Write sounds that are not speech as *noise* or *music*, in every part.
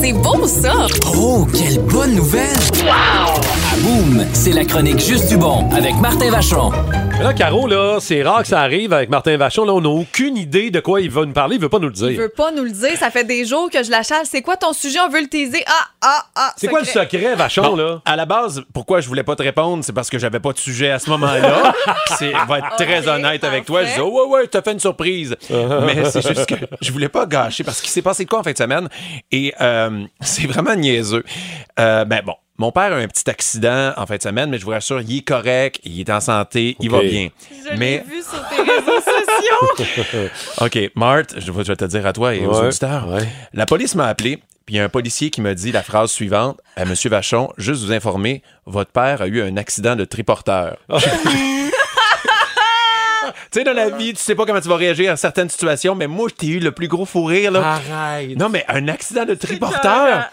C'est beau, ça! Oh, quelle bonne nouvelle! Wow! Boom, c'est la chronique Juste du bon avec Martin Vachon. Mais là, Caro, là, c'est rare que ça arrive avec Martin Vachon. Là, on n'a aucune idée de quoi il va nous parler. Il veut pas nous le Il dire. veut pas nous le dire. Ça fait des jours que je la chasse. C'est quoi ton sujet? On veut le teaser. Ah, ah, ah. C'est quoi le secret. Vachon, Bon, là? à la base, pourquoi je voulais pas te répondre, c'est parce que j'avais pas de sujet à ce moment-là. *laughs* c'est va être très honnête avec toi. Je parfait. dis oh, ouais ouais, t'as fait une surprise. *laughs* Mais c'est juste que je voulais pas gâcher parce qu'il s'est passé de quoi en fin de semaine? Et euh, c'est vraiment niaiseux. Euh, ben bon. Mon père a un petit accident en fin de semaine, mais je vous rassure, il est correct, il est en santé, il va bien. Je l'ai mais vu sur tes réseaux sociaux. *laughs* OK, Marthe, je vais te dire à toi et aux auditeurs. ouais. La police m'a appelé, puis il y a un policier qui m'a dit la phrase suivante à Monsieur Vachon, juste vous informer, votre père a eu un accident de triporteur. *laughs* *laughs* Tu sais, dans la vie, tu sais pas comment tu vas réagir à certaines situations, mais moi, je t'ai eu le plus gros fou rire, là. Arrête. Non, mais un accident de triporteur?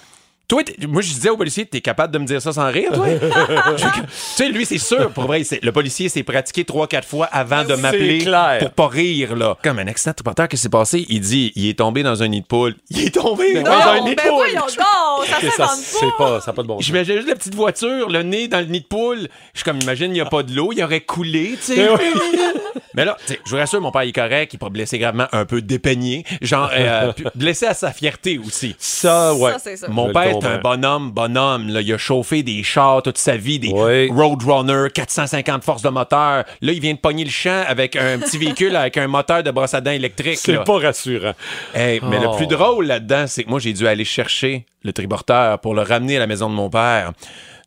Toi, moi, je disais au policier, t'es capable de me dire ça sans rire, toi? *laughs* Tu sais, lui, c'est sûr, pour vrai, c'est- le policier s'est pratiqué trois, quatre fois avant de m'appeler pour pas rire, là. Comme un accident qu'est-ce qui s'est passé? Il dit, il est tombé dans un nid de poule. Il est tombé dans un nid de poule! voyons donc. Ça Ça, s'invente c'est pas. pas, ça pas de bon sens. J'imagine juste la petite voiture, le nez dans le nid de poule. Je suis comme, imagine, il n'y a pas de l'eau, il aurait coulé, tu sais. *laughs* Mais là, je vous rassure, mon père il est correct, il pourrait blesser gravement, un peu dépeigné. Genre, euh, *laughs* blessé à sa fierté aussi. Ça, ouais. Ça, c'est ça. Mon père un bonhomme, bonhomme. Là. Il a chauffé des chars toute sa vie, des Oui. Roadrunner, 450 forces de moteur. Là, il vient de pogner le champ avec un petit véhicule avec un moteur de brosse à dents électrique. C'est pas rassurant. Hey, mais Oh. le plus drôle là-dedans, c'est que moi, j'ai dû aller chercher le triporteur pour le ramener à la maison de mon père.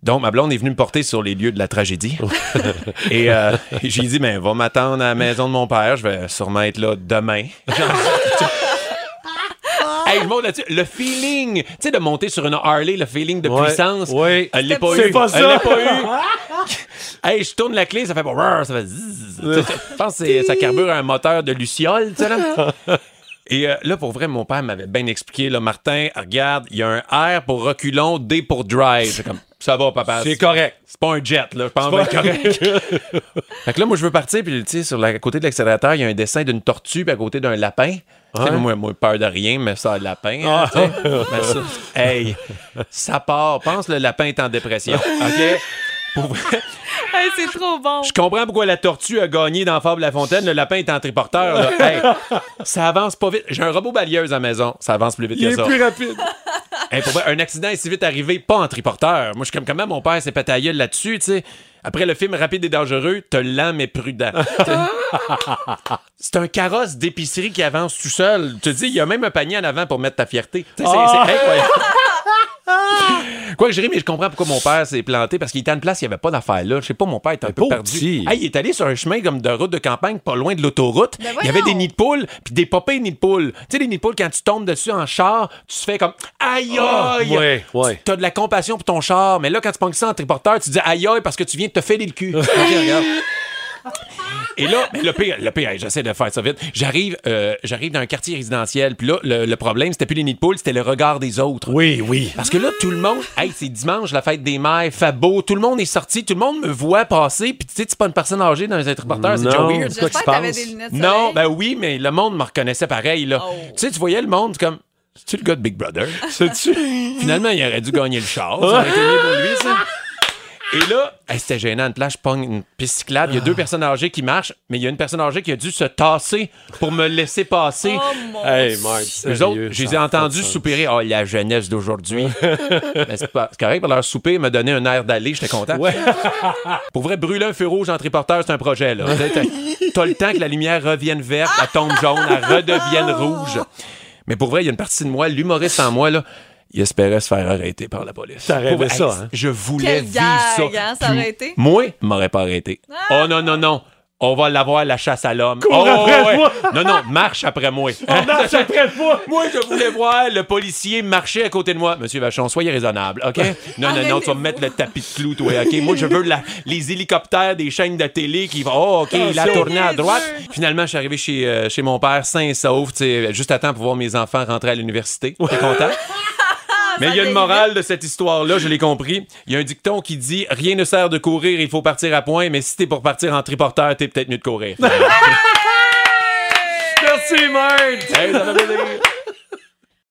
Donc, ma blonde est venue me porter sur les lieux de la tragédie. *laughs* Et euh, j'ai dit, ben, va m'attendre à la maison de mon père. Je vais sûrement être là demain. *laughs* Hey, je monte là-dessus. Le feeling, tu sais, de monter sur une Harley, le feeling de Ouais, puissance. ouais. Elle l'est pas C'est eu. pas ça. Elle l'a pas eu. hey, je tourne la clé, ça fait ça fait Je pense que c'est- ça carbure un moteur de Luciole, tu sais, là. *laughs* Et euh, là, pour vrai, mon père m'avait bien expliqué, là, Martin, regarde, il y a un R pour reculon, D pour drive. C'est comme, ça va, papa. C'est correct. C'est pas un jet, là. Je pense pas *laughs* correct. fait que là, moi, je veux partir, puis, tu sais, sur la côté de l'accélérateur, il y a un dessin d'une tortue, puis à côté d'un lapin. Ouais. moi, moi, peur de rien, mais ça, le lapin. hein. Mais ça, hey, ça part. Pense le lapin est en dépression. *laughs* OK? Pour vrai, *laughs* Hey, c'est trop bon. je comprends pourquoi la tortue a gagné dans Fable la Fontaine. Le lapin est en triporteur. là. *laughs* Hey, ça avance pas vite. J'ai un robot balieuse à la maison. Ça avance plus vite Il que est ça. plus rapide. *laughs* Hey, pour vrai, un accident est si vite arrivé, pas en triporteur. Moi, je suis comme comment mon père s'est pété gueule là-dessus, tu sais? Après le film Rapide et dangereux, t'as lent mais prudent. c'est un carrosse d'épicerie qui avance tout seul. Tu te dis, il y a même un panier en avant pour mettre ta fierté. Tu sais, c'est- Ah! c'est incroyable. Quoi que je ris, mais je comprends pourquoi mon père s'est planté parce qu'il était à une place, il n'y avait pas d'affaires là. Je sais pas, mon père était un peu perdu. Hey, il est allé sur un chemin comme de route de campagne, pas loin de l'autoroute. Ben il y avait des nids de poules, puis des popées nids de poules. Tu sais, les nids de poules, quand tu tombes dessus en char, tu te fais comme aïe aïe. ouais, ouais. T'as de la compassion pour ton char, mais là, quand tu pognes ça en triporteur, tu dis aïe aïe parce que tu viens de te filer le cul. *laughs* Regarde. Et là, mais le pire, le pire, j'essaie de faire ça vite. J'arrive, euh, j'arrive dans un quartier résidentiel, puis là, le, le problème, c'était plus les nids de poules, c'était le regard des autres. Oui, oui. Parce que là, tout le monde, hey, c'est dimanche, la fête des mères, beau, tout le monde est sorti, tout le monde me voit passer, puis tu sais, c'est pas une personne âgée dans un triporteur, c'est déjà Non. weird. C'est quoi qui J'espère se que t'avais passe? des lunettes Non, ben oui, mais le monde me reconnaissait pareil, là. Oh. Tu sais, tu voyais le monde comme. C'est-tu le gars de Big Brother? Sais-tu? Finalement, il aurait dû gagner le char. Ça aurait été mieux pour lui, ça. Et là, hey, c'était gênant. Place, je pogne une piste cyclable. Il y a deux personnes âgées qui marchent, mais il y a une personne âgée qui a dû se tasser pour me laisser passer. Oh mon Hey, Mark, Eux autres, je les ai entendus soupirer. Oh, la jeunesse d'aujourd'hui. *laughs* Mais c'est pas- c'est correct, pour leur souper, me donner un air d'aller, j'étais content. Ouais. *laughs* Pour vrai, brûler un feu rouge en triporteur, c'est un projet, là. T'as- T'as t'as le temps que la lumière revienne verte, elle tombe jaune, elle redevienne rouge. Mais pour vrai, il y a une partie de moi, l'humoriste en moi, là, il espérait se faire arrêter par la police. T'as rêvé ça, hein? Je voulais Quel vivre gag, ça. hein, ça aurait été? Moi, il m'aurait pas arrêté. Oh non, non, non. On va l'avoir, la chasse à l'homme. Cours oh, après moi. Non, non, marche après moi. *laughs* On marche après toi. *laughs* Moi, je voulais voir le policier marcher à côté de moi. Monsieur Vachon, soyez raisonnable, OK? Non, non, non, tu vas me mettre le tapis de clou, toi, OK? Moi, je veux la- les hélicoptères des chaînes de télé qui vont. Oh, OK, il a Attention. tourné à droite. Finalement, je suis arrivé chez, euh, chez mon père, sain et sauf, tu sais, juste à temps pour voir mes enfants rentrer à l'université. T'es content? *laughs* Mais il y a une morale de cette histoire-là, je l'ai compris. Il y a un dicton qui dit Rien ne sert de courir, il faut partir à point, mais si t'es pour partir en triporteur, t'es peut-être mieux de courir. *laughs* Merci, hey.